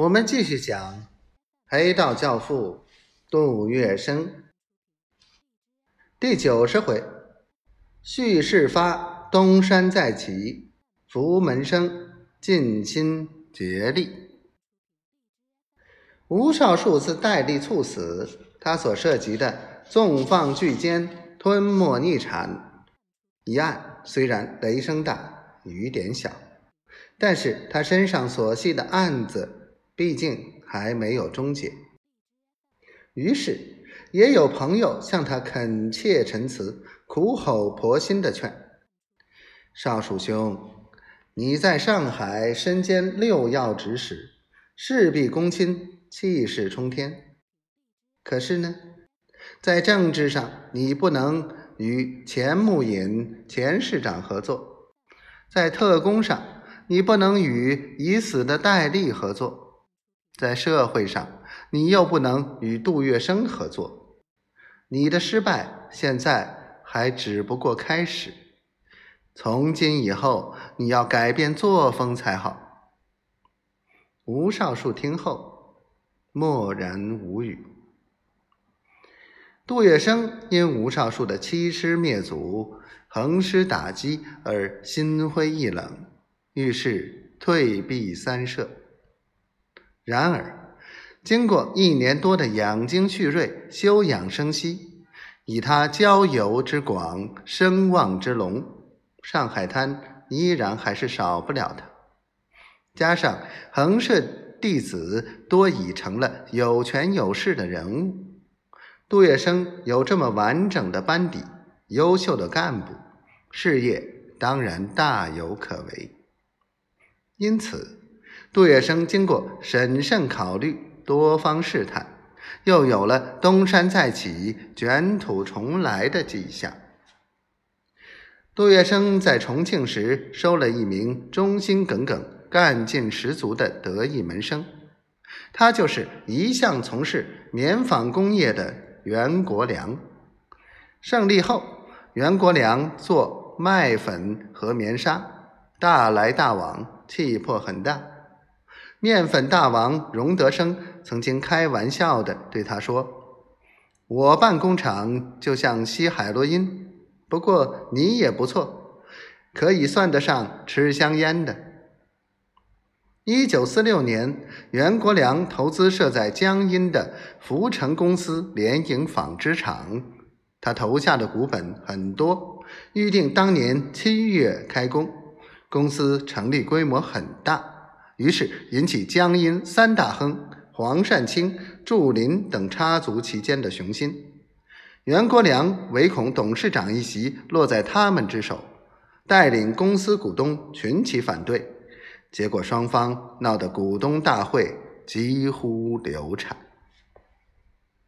我们继续讲黑道教父杜月笙第九十回：叙事发，东山再起，福门生尽心竭力。吴少树自戴笠猝死，他所涉及的纵放巨奸、吞没逆产一案，虽然雷声大雨点小，但是他身上所系的案子。毕竟还没有终结，于是也有朋友向他恳切陈词，苦口婆心的劝：“少鼠兄，你在上海身兼六要职使，事必躬亲，气势冲天。可是呢，在政治上你不能与钱穆隐钱市长合作，在特工上你不能与已死的戴笠合作。”在社会上，你又不能与杜月笙合作，你的失败现在还只不过开始。从今以后，你要改变作风才好。吴少树听后默然无语。杜月笙因吴少树的欺师灭祖、横施打击而心灰意冷，于是退避三舍。然而，经过一年多的养精蓄锐、休养生息，以他交友之广、声望之隆，上海滩依然还是少不了他。加上恒氏弟子多已成了有权有势的人物，杜月笙有这么完整的班底、优秀的干部，事业当然大有可为。因此。杜月笙经过审慎考虑、多方试探，又有了东山再起、卷土重来的迹象。杜月笙在重庆时收了一名忠心耿耿、干劲十足的得意门生，他就是一向从事棉纺工业的袁国良。胜利后，袁国良做麦粉和棉纱，大来大往，气魄很大。面粉大王荣德生曾经开玩笑的对他说：“我办工厂就像吸海洛因，不过你也不错，可以算得上吃香烟的。”一九四六年，袁国良投资设在江阴的福成公司联营纺织厂，他投下的股本很多，预定当年七月开工，公司成立规模很大。于是引起江阴三大亨黄善清、祝林等插足其间的雄心。袁国良唯恐董事长一席落在他们之手，带领公司股东群起反对，结果双方闹得股东大会几乎流产。